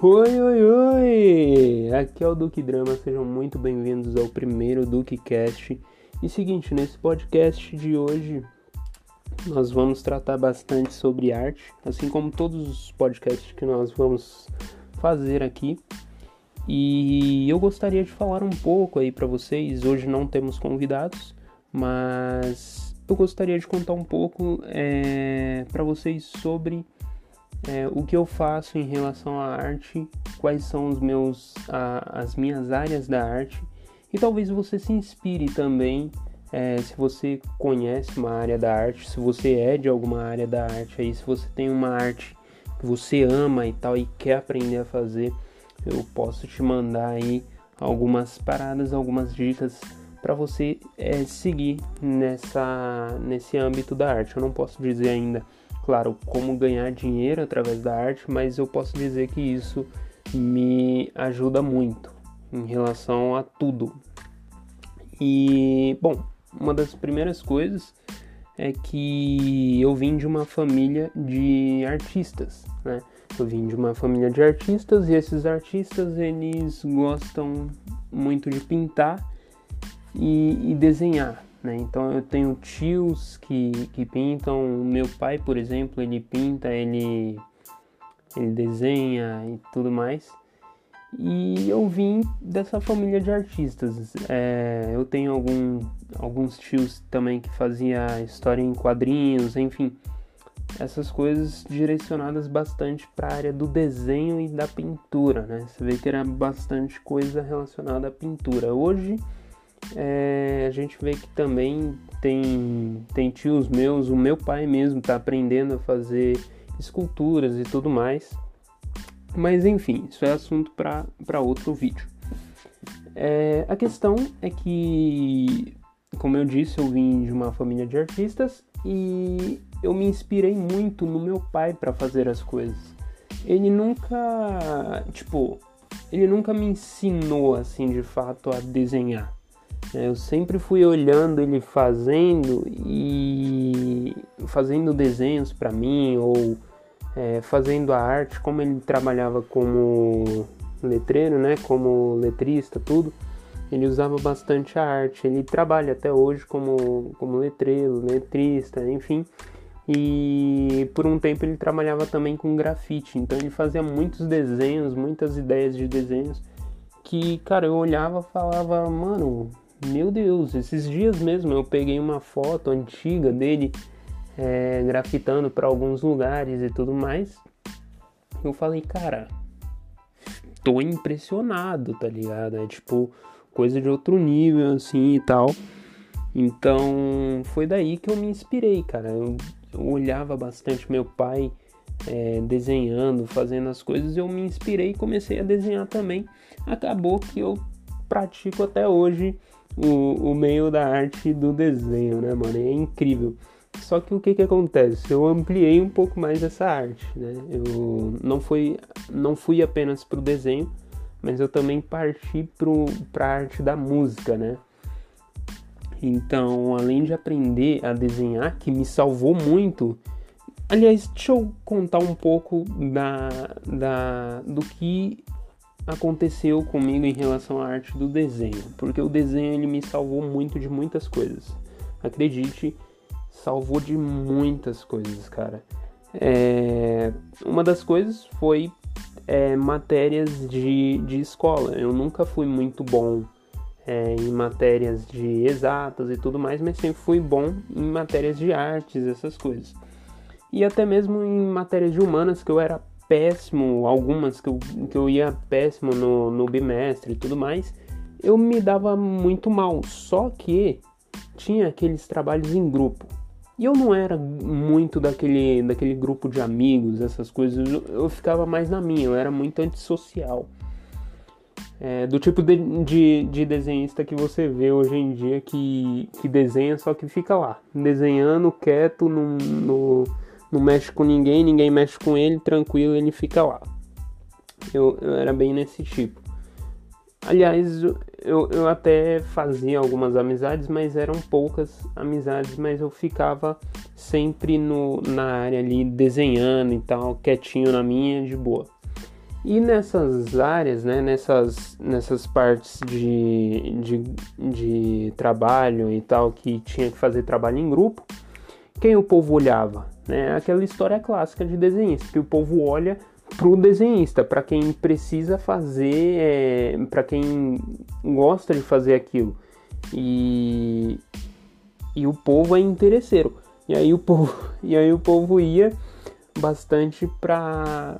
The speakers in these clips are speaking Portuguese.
Oi, oi, oi! Aqui é o Duque Drama, sejam muito bem-vindos ao primeiro Duque Cast. E seguinte, nesse podcast de hoje nós vamos tratar bastante sobre arte, assim como todos os podcasts que nós vamos fazer aqui. E eu gostaria de falar um pouco aí para vocês. Hoje não temos convidados, mas eu gostaria de contar um pouco é, para vocês sobre é, o que eu faço em relação à arte, quais são os meus, a, as minhas áreas da arte e talvez você se inspire também é, se você conhece uma área da arte, se você é de alguma área da arte aí, se você tem uma arte que você ama e tal e quer aprender a fazer eu posso te mandar aí algumas paradas, algumas dicas para você é, seguir nessa, nesse âmbito da arte. Eu não posso dizer ainda, claro, como ganhar dinheiro através da arte, mas eu posso dizer que isso me ajuda muito em relação a tudo. E, bom, uma das primeiras coisas é que eu vim de uma família de artistas, né? Eu vim de uma família de artistas e esses artistas eles gostam muito de pintar e, e desenhar, né? Então eu tenho tios que, que pintam, meu pai, por exemplo, ele pinta, ele, ele desenha e tudo mais. E eu vim dessa família de artistas. É, eu tenho algum, alguns tios também que fazia história em quadrinhos, enfim essas coisas direcionadas bastante para a área do desenho e da pintura, né? Você vê que era bastante coisa relacionada à pintura. Hoje é, a gente vê que também tem, tem tios meus, o meu pai mesmo está aprendendo a fazer esculturas e tudo mais. Mas enfim, isso é assunto para outro vídeo. É, a questão é que, como eu disse, eu vim de uma família de artistas e eu me inspirei muito no meu pai para fazer as coisas. Ele nunca, tipo, ele nunca me ensinou assim de fato a desenhar. Eu sempre fui olhando ele fazendo e fazendo desenhos para mim ou é, fazendo a arte, como ele trabalhava como letreiro, né, como letrista, tudo. Ele usava bastante a arte. Ele trabalha até hoje como, como letreiro, letrista, enfim. E por um tempo ele trabalhava também com grafite, então ele fazia muitos desenhos, muitas ideias de desenhos que, cara, eu olhava e falava, mano, meu Deus, esses dias mesmo eu peguei uma foto antiga dele é, grafitando para alguns lugares e tudo mais. Eu falei, cara, tô impressionado, tá ligado? É tipo coisa de outro nível assim e tal. Então foi daí que eu me inspirei, cara. Eu eu olhava bastante meu pai é, desenhando, fazendo as coisas, eu me inspirei e comecei a desenhar também. Acabou que eu pratico até hoje o, o meio da arte do desenho, né, mano? É incrível. Só que o que que acontece? Eu ampliei um pouco mais essa arte, né? Eu não fui, não fui apenas pro desenho, mas eu também parti para a arte da música, né? Então, além de aprender a desenhar, que me salvou muito. Aliás, deixa eu contar um pouco da, da, do que aconteceu comigo em relação à arte do desenho, porque o desenho ele me salvou muito de muitas coisas. Acredite, salvou de muitas coisas, cara. É, uma das coisas foi é, matérias de, de escola. Eu nunca fui muito bom é, em matérias de exatas e tudo mais, mas sempre fui bom em matérias de artes, essas coisas. E até mesmo em matérias de humanas, que eu era péssimo, algumas que eu, que eu ia péssimo no, no bimestre e tudo mais, eu me dava muito mal. Só que tinha aqueles trabalhos em grupo. E eu não era muito daquele, daquele grupo de amigos, essas coisas. Eu, eu ficava mais na minha, eu era muito antissocial. É, do tipo de, de, de, desenhista que você vê hoje em dia que, que desenha, só que fica lá, desenhando quieto, não, não, não mexe com ninguém, ninguém mexe com ele, tranquilo, ele fica lá. Eu, eu era bem nesse tipo. Aliás, eu, eu até fazia algumas amizades, mas eram poucas amizades, mas eu ficava sempre no, na área ali desenhando e tal, quietinho na minha, de boa. E nessas áreas, né, nessas, nessas partes de, de, de trabalho e tal, que tinha que fazer trabalho em grupo, quem o povo olhava? Né? Aquela história clássica de desenhista, que o povo olha pro desenhista, para quem precisa fazer, é, para quem gosta de fazer aquilo. E, e o povo é interesseiro. E aí o povo, e aí o povo ia bastante para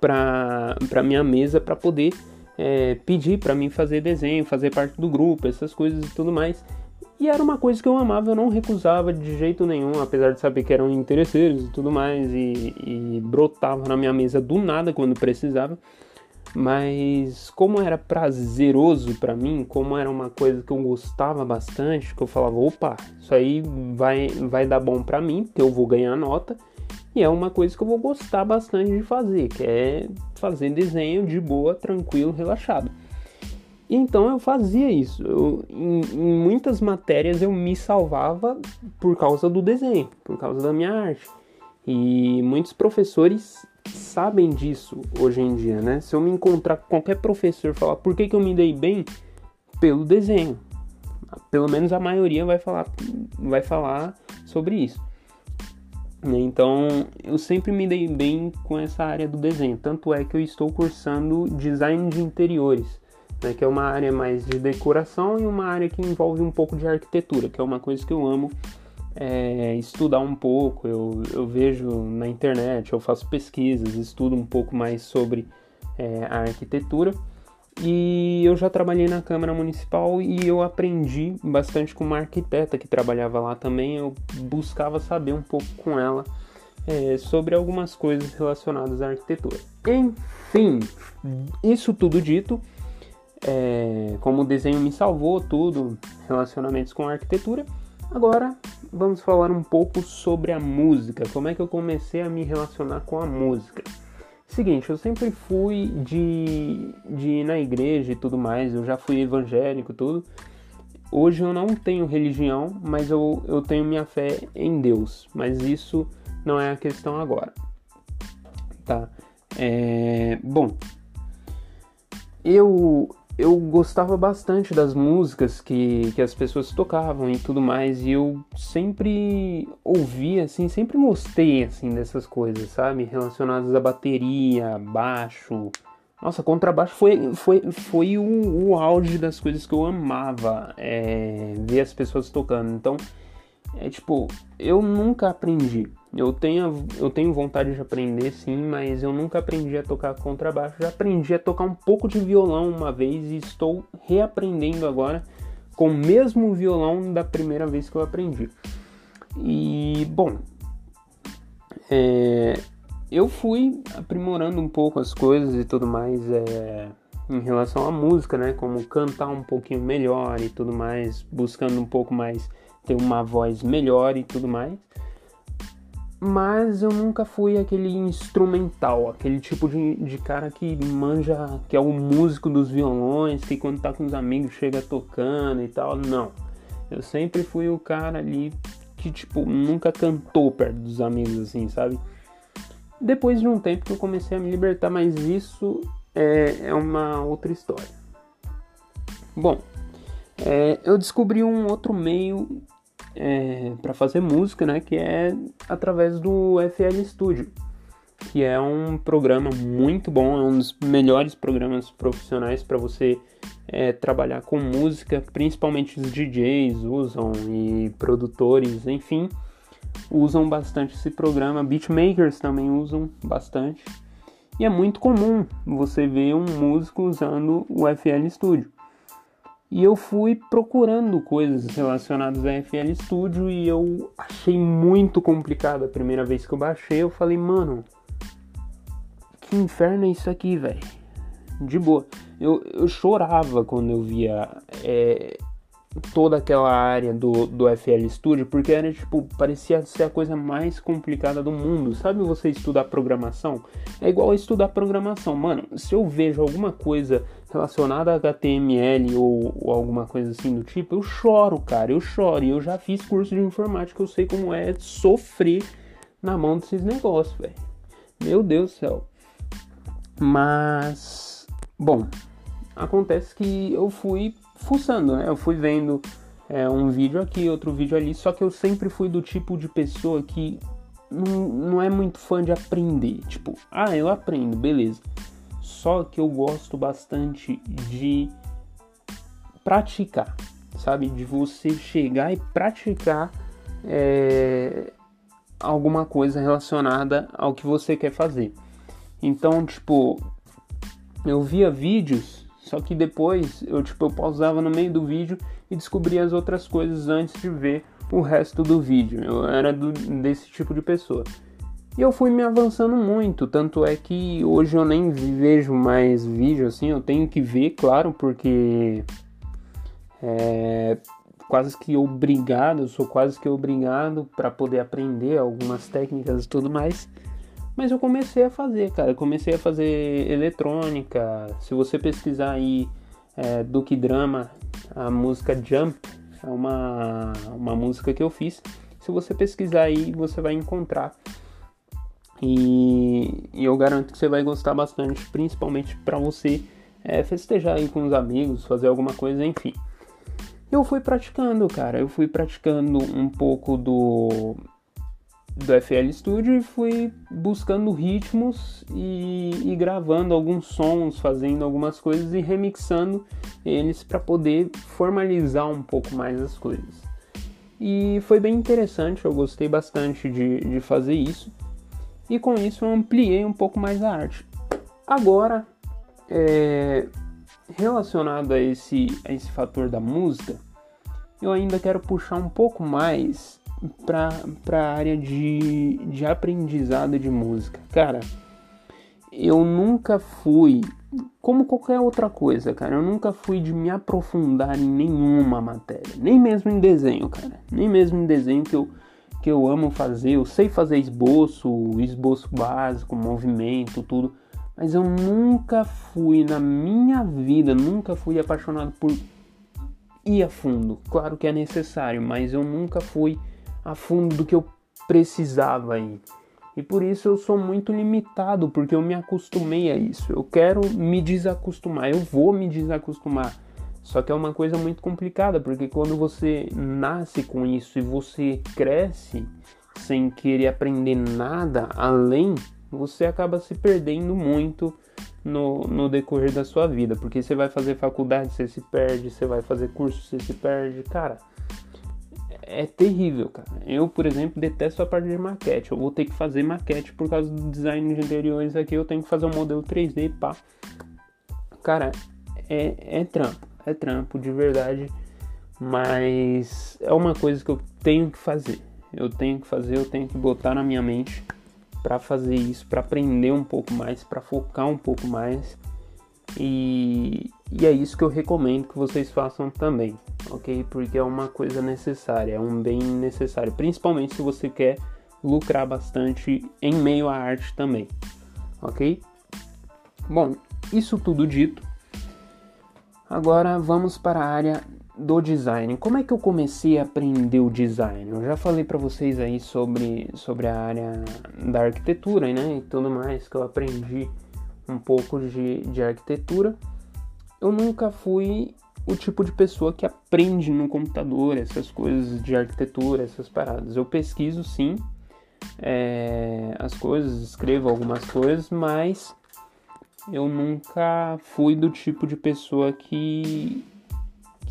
para minha mesa para poder é, pedir para mim fazer desenho, fazer parte do grupo, essas coisas e tudo mais. E era uma coisa que eu amava, eu não recusava de jeito nenhum, apesar de saber que eram interesseiros e tudo mais, e, e brotava na minha mesa do nada quando precisava. Mas como era prazeroso para mim, como era uma coisa que eu gostava bastante, que eu falava, opa, isso aí vai, vai dar bom para mim, porque eu vou ganhar nota. E é uma coisa que eu vou gostar bastante de fazer, que é fazer desenho de boa, tranquilo, relaxado. Então eu fazia isso. Eu, em, em, muitas matérias eu me salvava por causa do desenho, por causa da minha arte. E muitos professores sabem disso hoje em dia, né? Se eu me encontrar com qualquer professor falar por que, que eu me dei bem, pelo desenho. Pelo menos a maioria vai falar, vai falar sobre isso. Então eu sempre me dei bem com essa área do desenho. Tanto é que eu estou cursando design de interiores né, que é uma área mais de decoração e uma área que envolve um pouco de arquitetura, que é uma coisa que eu amo é, estudar um pouco. Eu, eu vejo na internet, eu faço pesquisas, estudo um pouco mais sobre é, a arquitetura. E eu já trabalhei na Câmara Municipal e eu aprendi bastante com uma arquiteta que trabalhava lá também. Eu buscava saber um pouco com ela é, sobre algumas coisas relacionadas à arquitetura. Enfim, isso tudo dito, é, como o desenho me salvou, tudo, relacionamentos com a arquitetura. Agora vamos falar um pouco sobre a música, como é que eu comecei a me relacionar com a música. Seguinte, eu sempre fui de, de ir na igreja e tudo mais, eu já fui evangélico tudo. Hoje eu não tenho religião, mas eu, eu tenho minha fé em Deus. Mas isso não é a questão agora. Tá? É, bom, eu eu gostava bastante das músicas que, que as pessoas tocavam e tudo mais, e eu sempre ouvia, assim, sempre gostei, assim, dessas coisas, sabe? Relacionadas à bateria, baixo. Nossa, contrabaixo foi, foi, foi o, o auge das coisas que eu amava é, ver as pessoas tocando. Então, é tipo, eu nunca aprendi. Eu tenho, eu tenho vontade de aprender sim, mas eu nunca aprendi a tocar contrabaixo. Já aprendi a tocar um pouco de violão uma vez e estou reaprendendo agora com o mesmo violão da primeira vez que eu aprendi. E bom, é, eu fui aprimorando um pouco as coisas e tudo mais é, em relação à música, né? Como cantar um pouquinho melhor e tudo mais, buscando um pouco mais ter uma voz melhor e tudo mais. Mas eu nunca fui aquele instrumental, aquele tipo de, de cara que manja, que é o músico dos violões, que quando tá com os amigos chega tocando e tal. Não. Eu sempre fui o cara ali que, tipo, nunca cantou perto dos amigos, assim, sabe? Depois de um tempo que eu comecei a me libertar, mas isso é, é uma outra história. Bom, é, eu descobri um outro meio é, para fazer música, né? Que é através do FL Studio, que é um programa muito bom, é um dos melhores programas profissionais para você é, trabalhar com música, principalmente os DJs usam e produtores, enfim, usam bastante esse programa. Beatmakers também usam bastante. E é muito comum você ver um músico usando o FL Studio. E eu fui procurando coisas relacionadas a FL Studio e eu achei muito complicado a primeira vez que eu baixei. Eu falei, mano, que inferno é isso aqui, velho? De boa. Eu, eu chorava quando eu via é, toda aquela área do, do FL Studio, porque era tipo, parecia ser a coisa mais complicada do mundo. Sabe você estudar programação? É igual estudar programação. Mano, se eu vejo alguma coisa relacionada a HTML ou, ou, alguma coisa assim do tipo, eu choro, cara, eu choro. E eu já fiz curso de informática, eu sei como é sofrer na mão desses negócios, velho. Meu Deus do céu. Mas, bom, acontece que eu fui fuçando, né? Eu fui vendo é, um vídeo aqui, outro vídeo ali, só que eu sempre fui do tipo de pessoa que não, não é muito fã de aprender. Tipo, ah, eu aprendo, beleza. Só que eu gosto bastante de praticar, sabe? De você chegar e praticar é, alguma coisa relacionada ao que você quer fazer. Então, tipo, eu via vídeos, só que depois eu, tipo, eu pausava no meio do vídeo e descobria as outras coisas antes de ver o resto do vídeo. Eu era do, desse tipo de pessoa. E eu fui me avançando muito, tanto é que hoje eu nem vejo mais vídeo assim, eu tenho que ver, claro, porque é quase que obrigado, eu sou quase que obrigado para poder aprender algumas técnicas e tudo mais. Mas eu comecei a fazer, cara. Eu comecei a fazer eletrônica. Se você pesquisar aí é, Duke Drama, a música Jump, é uma, uma música que eu fiz. Se você pesquisar aí, você vai encontrar. E, e eu garanto que você vai gostar bastante, principalmente para você é, festejar aí com os amigos, fazer alguma coisa, enfim. Eu fui praticando, cara. Eu fui praticando um pouco do do FL Studio e fui buscando ritmos e, e, gravando alguns sons, fazendo algumas coisas e remixando eles para poder formalizar um pouco mais as coisas. E foi bem interessante, eu gostei bastante de, de fazer isso e com isso eu ampliei um pouco mais a arte. Agora, é, relacionado a esse, a esse fator da música, eu ainda quero puxar um pouco mais para a área de, de aprendizado de música. Cara, eu nunca fui, como qualquer outra coisa, cara, eu nunca fui de me aprofundar em nenhuma matéria, nem mesmo em desenho, cara, nem mesmo em desenho que eu, que eu amo fazer. Eu sei fazer esboço, esboço básico, movimento, tudo, mas eu nunca fui na minha vida, nunca fui apaixonado por ir a fundo. Claro que é necessário, mas eu nunca fui a fundo do que eu precisava ir. E por isso eu sou muito limitado, porque eu me acostumei a isso. Eu quero me desacostumar, eu vou me desacostumar. Só que é uma coisa muito complicada, porque quando você nasce com isso e você cresce sem querer aprender nada além, você acaba se perdendo muito no, no decorrer da sua vida. Porque você vai fazer faculdade, você se perde, você vai fazer curso, você se perde. Cara, é terrível, cara. Eu, por exemplo, detesto a parte de maquete. Eu vou ter que fazer maquete por causa do design de interiores aqui. Eu tenho que fazer um modelo 3D, pá. Cara, é, é trampo. É trampo, de verdade. Mas é uma coisa que eu tenho que fazer. Eu tenho que fazer, eu tenho que botar na minha mente para fazer isso, para aprender um pouco mais, para focar um pouco mais. E, e é isso que eu recomendo que vocês façam também, ok? Porque é uma coisa necessária, é um bem necessário, principalmente se você quer lucrar bastante em meio à arte também, ok? Bom, isso tudo dito, agora vamos para a área do design. Como é que eu comecei a aprender o design? Eu já falei para vocês aí sobre, sobre a área da arquitetura, né? E tudo mais que eu aprendi um pouco de, de arquitetura eu nunca fui o tipo de pessoa que aprende no computador essas coisas de arquitetura, essas paradas. Eu pesquiso sim é, as coisas, escrevo algumas coisas, mas eu nunca fui do tipo de pessoa que,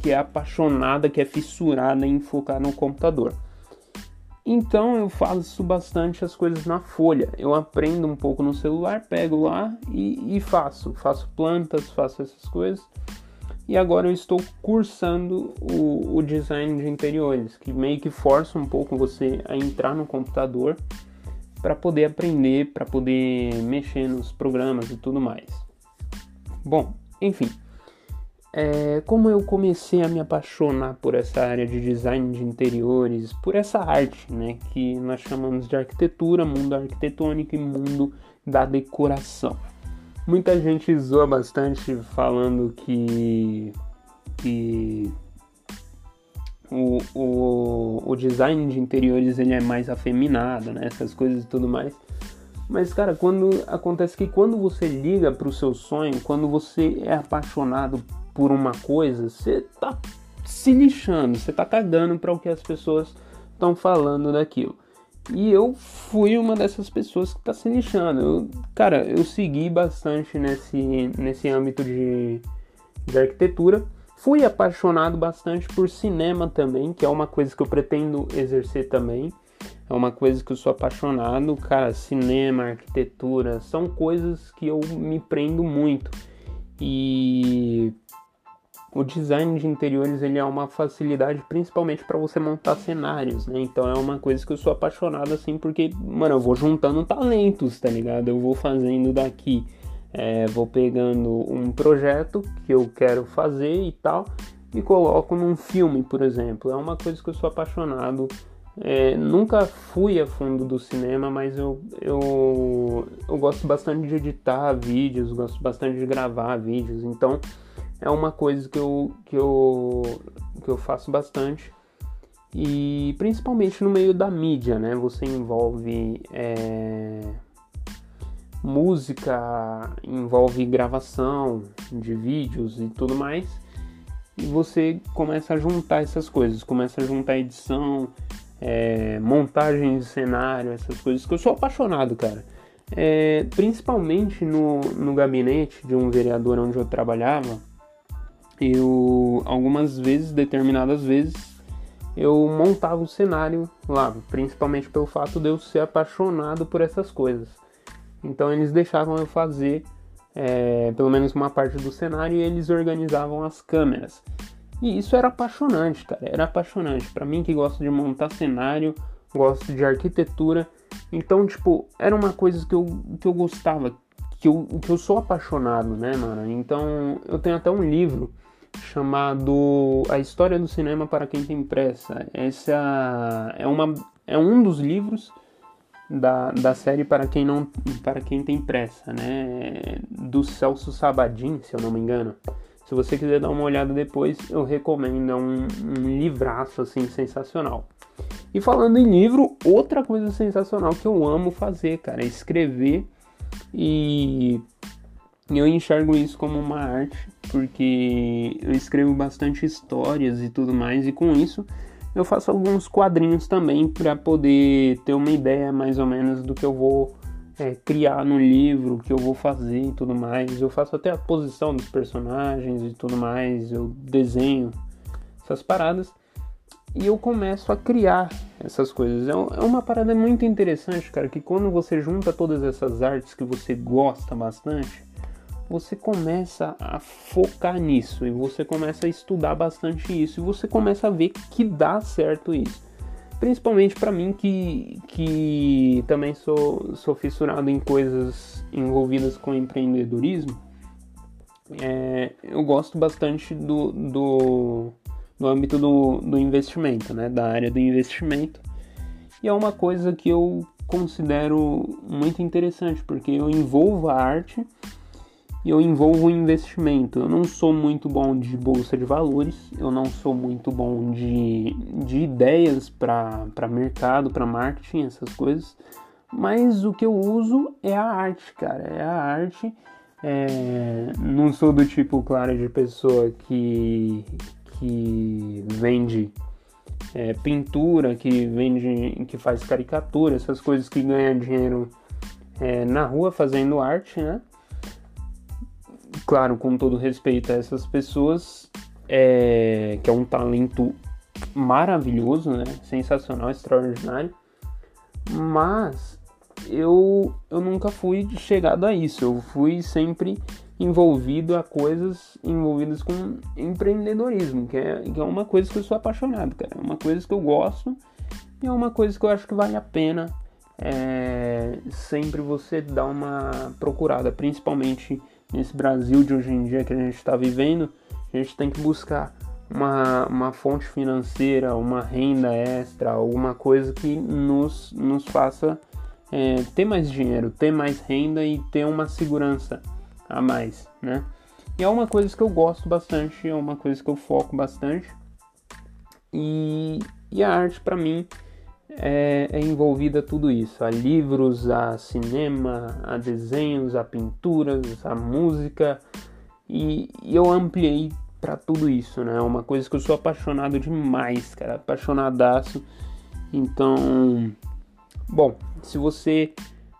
que é apaixonada, que é fissurada em focar no computador. Então eu faço bastante as coisas na folha. Eu aprendo um pouco no celular, pego lá e, e faço. Faço plantas, faço essas coisas. E agora eu estou cursando o, o, design de interiores, que meio que força um pouco você a entrar no computador para poder aprender, para poder mexer nos programas e tudo mais. Bom, enfim. É, como eu comecei a me apaixonar por essa área de design de interiores, por essa arte, né, que nós chamamos de arquitetura, mundo arquitetônico e mundo da decoração. Muita gente zoa bastante falando que, que o, o, o design de interiores ele é mais afeminado, né, essas coisas e tudo mais. Mas, cara, quando acontece que quando você liga pro seu sonho, quando você é apaixonado por uma coisa, você tá se lixando, você tá cagando para o que as pessoas estão falando daquilo. E eu fui uma dessas pessoas que tá se lixando. Eu, cara, eu segui bastante nesse, nesse âmbito de, de arquitetura. Fui apaixonado bastante por cinema também, que é uma coisa que eu pretendo exercer também. É uma coisa que eu sou apaixonado. Cara, cinema, arquitetura, são coisas que eu me prendo muito. E o design de interiores ele é uma facilidade principalmente para você montar cenários, né? Então é uma coisa que eu sou apaixonado assim porque, mano, eu vou juntando talentos, tá ligado? Eu vou fazendo daqui, é, vou pegando um projeto que eu quero fazer e tal e coloco num filme, por exemplo. É uma coisa que eu sou apaixonado. É, nunca fui a fundo do cinema, mas eu, eu, eu gosto bastante de editar vídeos, gosto bastante de gravar vídeos, então é uma coisa que eu, que eu, que eu faço bastante. E principalmente no meio da mídia, né? Você envolve é, música, envolve gravação de vídeos e tudo mais. E você começa a juntar essas coisas, começa a juntar edição, é, montagem de cenário, essas coisas que eu sou apaixonado, cara. É, principalmente no, no gabinete de um vereador onde eu trabalhava, eu algumas vezes, determinadas vezes, eu montava o cenário lá, principalmente pelo fato de eu ser apaixonado por essas coisas. Então eles deixavam eu fazer é, pelo menos uma parte do cenário e eles organizavam as câmeras. E isso era apaixonante, cara, era apaixonante. Para mim que gosto de montar cenário, gosto de arquitetura, então tipo era uma coisa que eu, que eu gostava, que eu, que eu sou apaixonado, né, mano? Então eu tenho até um livro chamado A História do Cinema para quem tem pressa. Essa é uma é um dos livros da, da série para quem não para quem tem pressa, né? Do Celso Sabadin, se eu não me engano. Se você quiser dar uma olhada depois, eu recomendo, é um, um livraço assim sensacional. E falando em livro, outra coisa sensacional que eu amo fazer, cara, é escrever e eu enxergo isso como uma arte, porque eu escrevo bastante histórias e tudo mais, e com isso eu faço alguns quadrinhos também para poder ter uma ideia mais ou menos do que eu vou é, criar no livro, o que eu vou fazer e tudo mais. Eu faço até a posição dos personagens e tudo mais, eu desenho essas paradas e eu começo a criar essas coisas. É, é uma parada muito interessante, cara, que quando você junta todas essas artes que você gosta bastante você começa a focar nisso e você começa a estudar bastante isso e você começa a ver que dá certo isso. Principalmente para mim que, que também sou, sou fissurado em coisas envolvidas com empreendedorismo, é, eu gosto bastante do, do, do âmbito do, do investimento, né, da área do investimento. E é uma coisa que eu considero muito interessante, porque eu envolvo a arte e eu envolvo investimento. Eu não sou muito bom de bolsa de valores, eu não sou muito bom de, de ideias para mercado, para marketing, essas coisas. Mas o que eu uso é a arte, cara. É a arte. É, não sou do tipo, claro, de pessoa que, que vende é, pintura, que vende, que faz caricatura, essas coisas que ganham dinheiro é, na rua fazendo arte, né? Claro, com todo respeito a essas pessoas, é, que é um talento maravilhoso, né? Sensacional, extraordinário. Mas eu, eu nunca fui chegado a isso. Eu fui sempre envolvido a coisas envolvidas com empreendedorismo, que é, que é uma coisa que eu sou apaixonado, cara. É uma coisa que eu gosto e é uma coisa que eu acho que vale a pena é, sempre você dar uma procurada, principalmente nesse Brasil de hoje em dia que a gente está vivendo, a gente tem que buscar uma, uma fonte financeira, uma renda extra, alguma coisa que nos, nos faça é, ter mais dinheiro, ter mais renda e ter uma segurança a mais, né? E é uma coisa que eu gosto bastante, é uma coisa que eu foco bastante. E, e a arte para mim é, é envolvida tudo isso: a livros, a cinema, a desenhos, a pinturas, a música. E, e eu ampliei para tudo isso, né? É uma coisa que eu sou apaixonado demais, cara, apaixonadaço. Então, bom, se você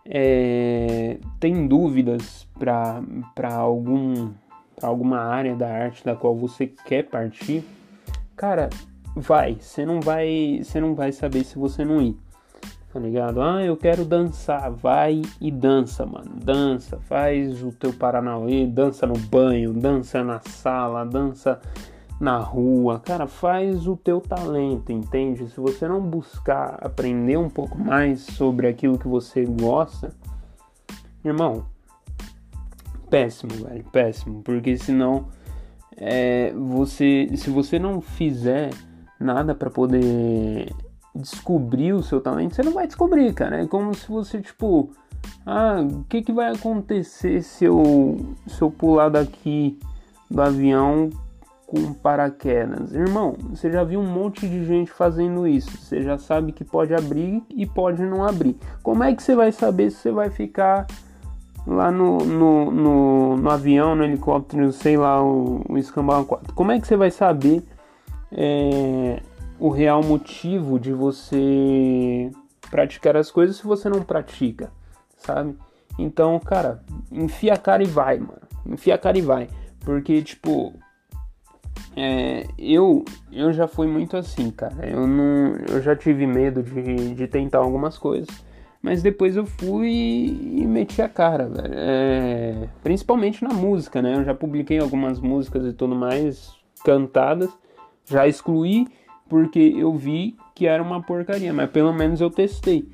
é, tem dúvidas para algum alguma área da arte da qual você quer partir, cara, vai. Você não vai, você não vai saber se você não ir. Tá ligado? Ah, eu quero dançar. Vai e dança, mano. Dança, faz o teu Paranauê, dança no banho, dança na sala, dança na rua. Cara, faz o teu talento, entende? Se você não buscar aprender um pouco mais sobre aquilo que você gosta, irmão, péssimo, velho, péssimo, porque senão é, você, se você não fizer nada para poder descobrir o seu talento, você não vai descobrir, cara. É como se você, tipo, ah, o que, que vai acontecer se eu, se eu pular daqui do avião com paraquedas? Irmão, você já viu um monte de gente fazendo isso. Você já sabe que pode abrir e pode não abrir. Como é que você vai saber se você vai ficar lá no, no, no, no avião, no helicóptero, sei lá, o, o escambau 4? Como é que você vai saber? É, o real motivo de você praticar as coisas se você não pratica, sabe? Então, cara, enfia a cara e vai, mano. Enfia a cara e vai. Porque, tipo, é, eu, eu já fui muito assim, cara. Eu, não, eu já tive medo de, de tentar algumas coisas. Mas depois eu fui e meti a cara, velho. É, principalmente na música, né? Eu já publiquei algumas músicas e tudo mais cantadas. Já excluí porque eu vi que era uma porcaria, mas pelo menos eu testei.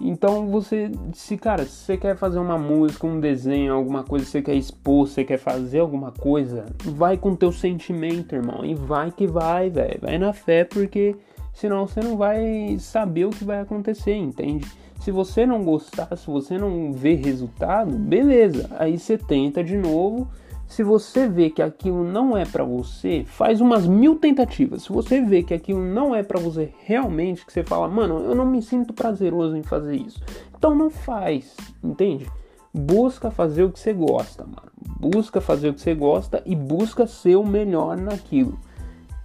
Então você, se cara, se você quer fazer uma música, um desenho, alguma coisa, você quer expor, você quer fazer alguma coisa, vai com teu sentimento, irmão, e vai que vai, velho, vai na fé, porque senão você não vai saber o que vai acontecer, entende? Se você não gostar, se você não ver resultado, beleza, aí você tenta de novo se você vê que aquilo não é para você, faz umas mil tentativas. Se você vê que aquilo não é para você realmente, que você fala, mano, eu não me sinto prazeroso em fazer isso, então não faz, entende? Busca fazer o que você gosta, mano. Busca fazer o que você gosta e busca ser o melhor naquilo.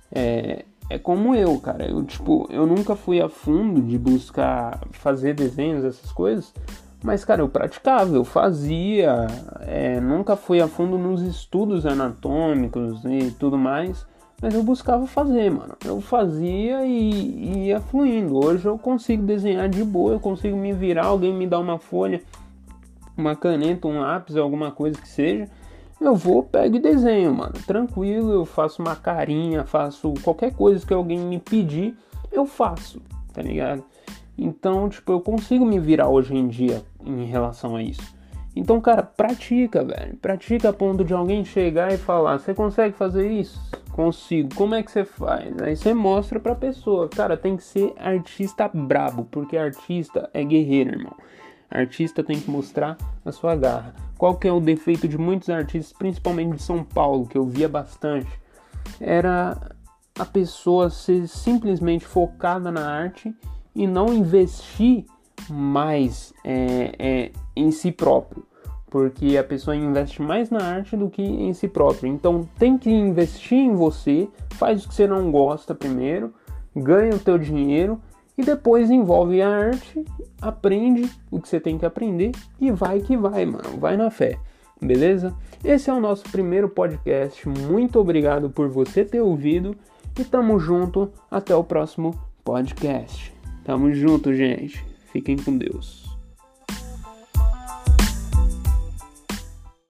É, é como eu, cara. Eu, tipo, eu nunca fui a fundo de buscar fazer desenhos, essas coisas, mas, cara, eu praticava, eu fazia, é, nunca fui a fundo nos estudos anatômicos e tudo mais, mas eu buscava fazer, mano. Eu fazia e, e ia fluindo. Hoje eu consigo desenhar de boa, eu consigo me virar, alguém me dá uma folha, uma caneta, um lápis, alguma coisa que seja. Eu vou, pego e desenho, mano. Tranquilo, eu faço uma carinha, faço qualquer coisa que alguém me pedir, eu faço, tá ligado? Então, tipo, eu consigo me virar hoje em dia em relação a isso. Então, cara, pratica, velho. Pratica a ponto de alguém chegar e falar: Você consegue fazer isso? Consigo. Como é que você faz? Aí você mostra pra pessoa. Cara, tem que ser artista brabo, porque artista é guerreiro, irmão. Artista tem que mostrar a sua garra. Qual que é o defeito de muitos artistas, principalmente de São Paulo, que eu via bastante? Era a pessoa ser simplesmente focada na arte e não investir mais é, é, em si próprio, porque a pessoa investe mais na arte do que em si próprio. Então tem que investir em você, faz o que você não gosta primeiro, ganha o teu dinheiro e depois envolve a arte, aprende o que você tem que aprender e vai que vai, mano, vai na fé. Beleza? Esse é o nosso primeiro podcast. Muito obrigado por você ter ouvido e tamo junto até o próximo podcast. Tamo junto, gente. Fiquem com Deus.